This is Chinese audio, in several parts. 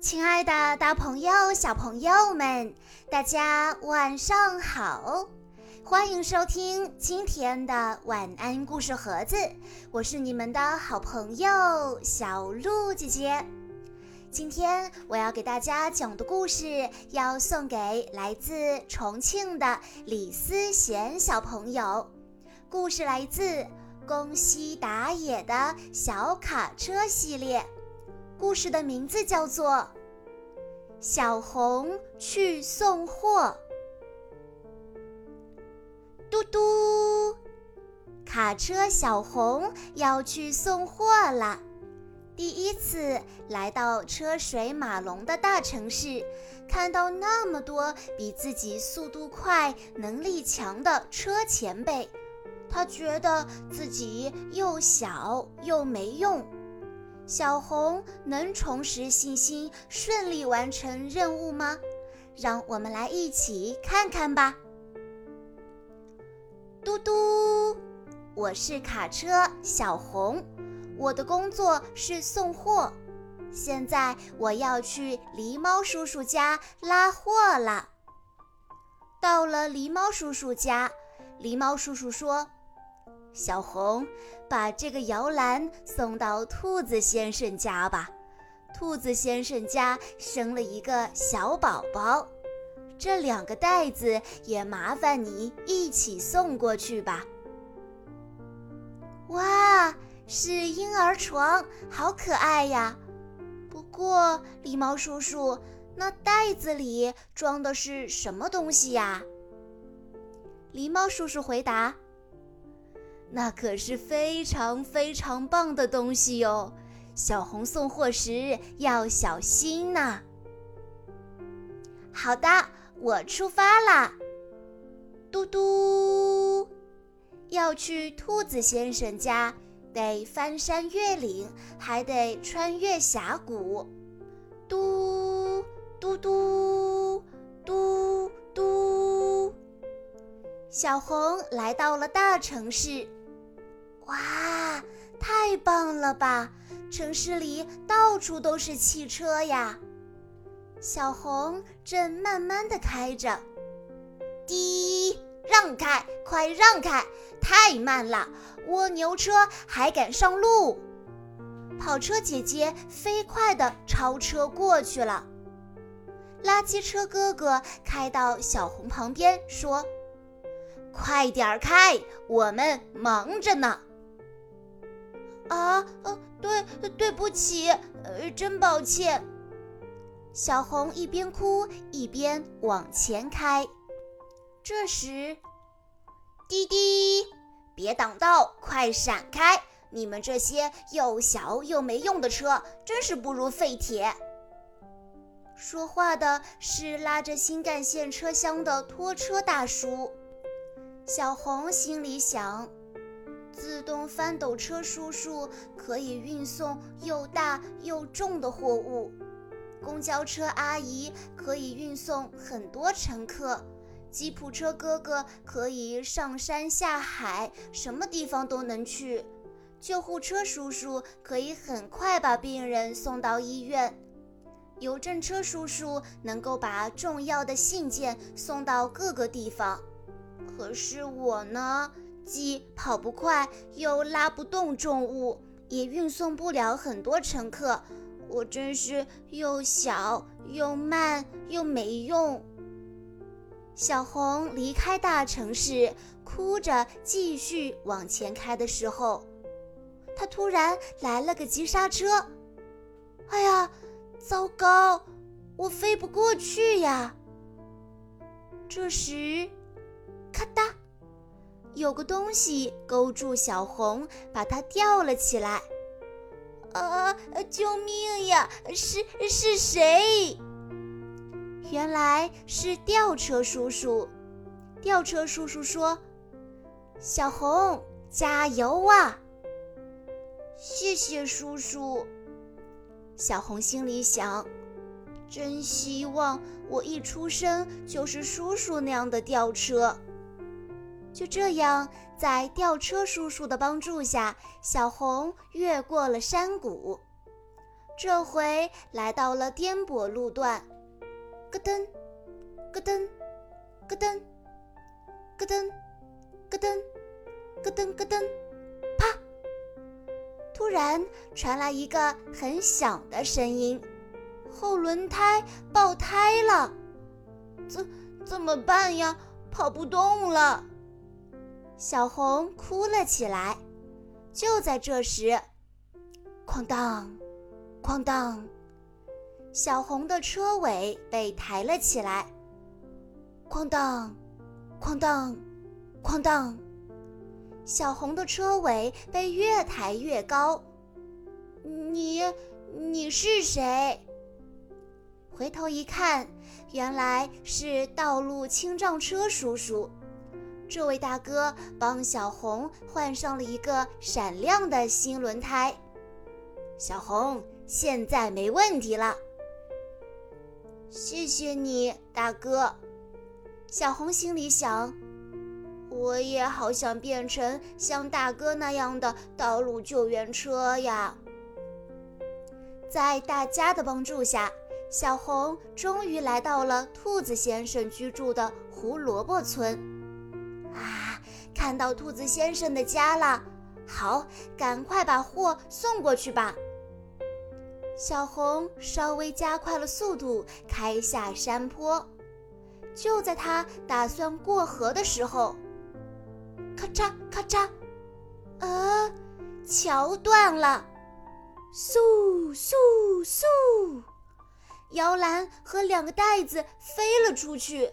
亲爱的，大朋友、小朋友们，大家晚上好！欢迎收听今天的晚安故事盒子，我是你们的好朋友小鹿姐姐。今天我要给大家讲的故事，要送给来自重庆的李思贤小朋友。故事来自宫西达也的小卡车系列。故事的名字叫做《小红去送货》。嘟嘟，卡车小红要去送货了。第一次来到车水马龙的大城市，看到那么多比自己速度快、能力强的车前辈，他觉得自己又小又没用。小红能重拾信心，顺利完成任务吗？让我们来一起看看吧。嘟嘟，我是卡车小红，我的工作是送货。现在我要去狸猫叔叔家拉货了。到了狸猫叔叔家，狸猫叔叔说。小红，把这个摇篮送到兔子先生家吧。兔子先生家生了一个小宝宝，这两个袋子也麻烦你一起送过去吧。哇，是婴儿床，好可爱呀！不过，狸猫叔叔，那袋子里装的是什么东西呀？狸猫叔叔回答。那可是非常非常棒的东西哟，小红送货时要小心呐。好的，我出发啦。嘟嘟，要去兔子先生家，得翻山越岭，还得穿越峡谷。嘟嘟嘟小红来到了大城市。哇，太棒了吧！城市里到处都是汽车呀。小红正慢慢的开着，滴，让开，快让开！太慢了，蜗牛车还敢上路。跑车姐姐飞快的超车过去了。垃圾车哥哥开到小红旁边说：“快点开，我们忙着呢。”啊，呃，对，对不起，呃，真抱歉。小红一边哭一边往前开。这时，滴滴，别挡道，快闪开！你们这些又小又没用的车，真是不如废铁。说话的是拉着新干线车厢的拖车大叔。小红心里想。自动翻斗车叔叔可以运送又大又重的货物，公交车阿姨可以运送很多乘客，吉普车哥哥可以上山下海，什么地方都能去，救护车叔叔可以很快把病人送到医院，邮政车叔叔能够把重要的信件送到各个地方，可是我呢？既跑不快，又拉不动重物，也运送不了很多乘客。我真是又小又慢又没用。小红离开大城市，哭着继续往前开的时候，她突然来了个急刹车。哎呀，糟糕，我飞不过去呀！这时，咔嗒。有个东西勾住小红，把她吊了起来。啊！救命呀！是是谁？原来是吊车叔叔。吊车叔叔说：“小红，加油啊！”谢谢叔叔。小红心里想：真希望我一出生就是叔叔那样的吊车。就这样，在吊车叔叔的帮助下，小红越过了山谷。这回来到了颠簸路段，咯噔，咯噔，咯噔，咯噔，咯噔，咯噔咯噔，啪！突然传来一个很响的声音，后轮胎爆胎了，怎怎么办呀？跑不动了！小红哭了起来。就在这时，哐当！哐当！小红的车尾被抬了起来。哐当，哐当，哐当！小红的车尾被越抬越高。你，你是谁？回头一看，原来是道路清障车叔叔。这位大哥帮小红换上了一个闪亮的新轮胎。小红。现在没问题了，谢谢你，大哥。小红心里想：“我也好想变成像大哥那样的道路救援车呀！”在大家的帮助下，小红终于来到了兔子先生居住的胡萝卜村。啊，看到兔子先生的家了，好，赶快把货送过去吧。小红稍微加快了速度，开下山坡。就在他打算过河的时候，咔嚓咔嚓，呃，桥断了，嗖嗖嗖，摇篮和两个袋子飞了出去，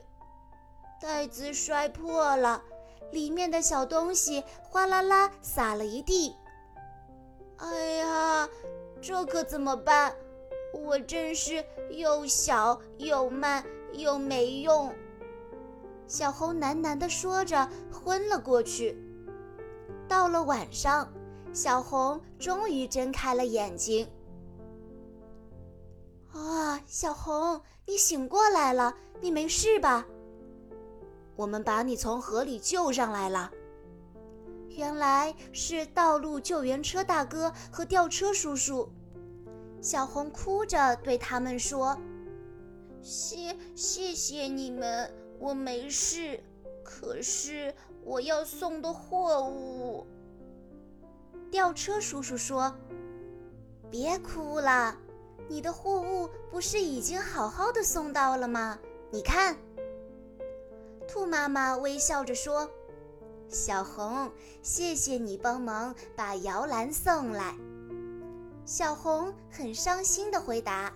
袋子摔破了，里面的小东西哗啦啦洒了一地。哎呀！这可怎么办？我真是又小又慢又没用。小红喃喃地说着，昏了过去。到了晚上，小红终于睁开了眼睛。啊，小红，你醒过来了，你没事吧？我们把你从河里救上来了。原来是道路救援车大哥和吊车叔叔。小红哭着对他们说：“谢谢谢你们，我没事。可是我要送的货物。”吊车叔叔说：“别哭了，你的货物不是已经好好的送到了吗？你看。”兔妈妈微笑着说。小红，谢谢你帮忙把摇篮送来。小红很伤心地回答：“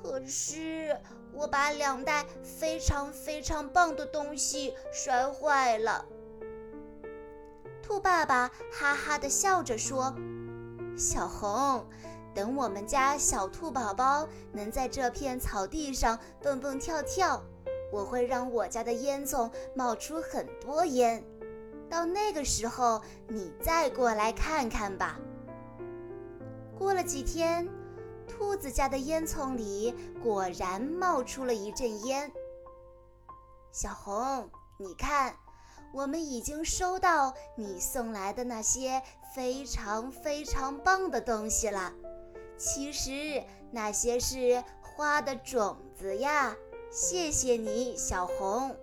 可是我把两袋非常非常棒的东西摔坏了。”兔爸爸哈哈地笑着说：“小红，等我们家小兔宝宝能在这片草地上蹦蹦跳跳，我会让我家的烟囱冒出很多烟。”到那个时候，你再过来看看吧。过了几天，兔子家的烟囱里果然冒出了一阵烟。小红，你看，我们已经收到你送来的那些非常非常棒的东西了。其实那些是花的种子呀。谢谢你，小红。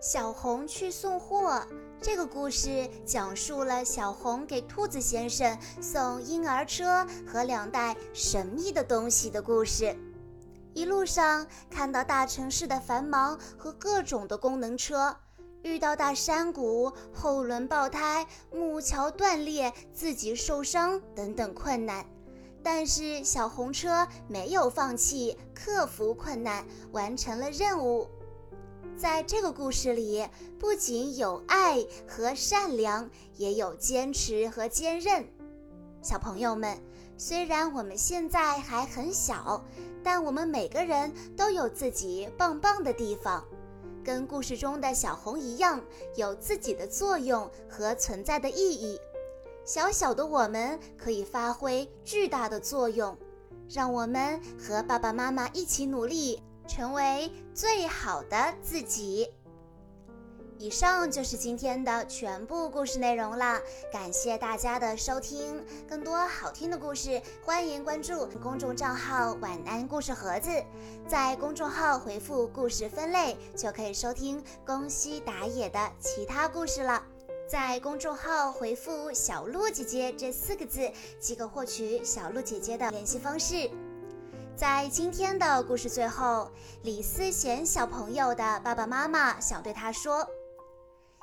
小红去送货。这个故事讲述了小红给兔子先生送婴儿车和两袋神秘的东西的故事。一路上看到大城市的繁忙和各种的功能车，遇到大山谷、后轮爆胎、木桥断裂、自己受伤等等困难，但是小红车没有放弃，克服困难，完成了任务。在这个故事里，不仅有爱和善良，也有坚持和坚韧。小朋友们，虽然我们现在还很小，但我们每个人都有自己棒棒的地方，跟故事中的小红一样，有自己的作用和存在的意义。小小的我们可以发挥巨大的作用，让我们和爸爸妈妈一起努力。成为最好的自己。以上就是今天的全部故事内容了，感谢大家的收听。更多好听的故事，欢迎关注公众账号“晚安故事盒子”。在公众号回复“故事分类”，就可以收听宫西达也的其他故事了。在公众号回复“小鹿姐姐”这四个字，即可获取小鹿姐姐的联系方式。在今天的故事最后，李思贤小朋友的爸爸妈妈想对他说。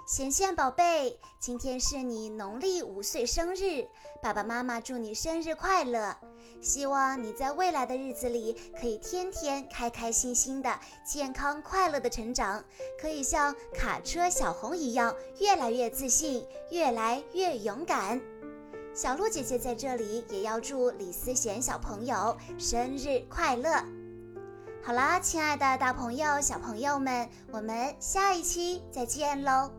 贤贤宝贝，今天是你农历五岁生日，爸爸妈妈祝你生日快乐！希望你在未来的日子里可以天天开开心心的、健康快乐的成长，可以像卡车小红一样越来越自信、越来越勇敢。小鹿姐姐在这里也要祝李思贤小朋友生日快乐！好啦，亲爱的大朋友、小朋友们，我们下一期再见喽！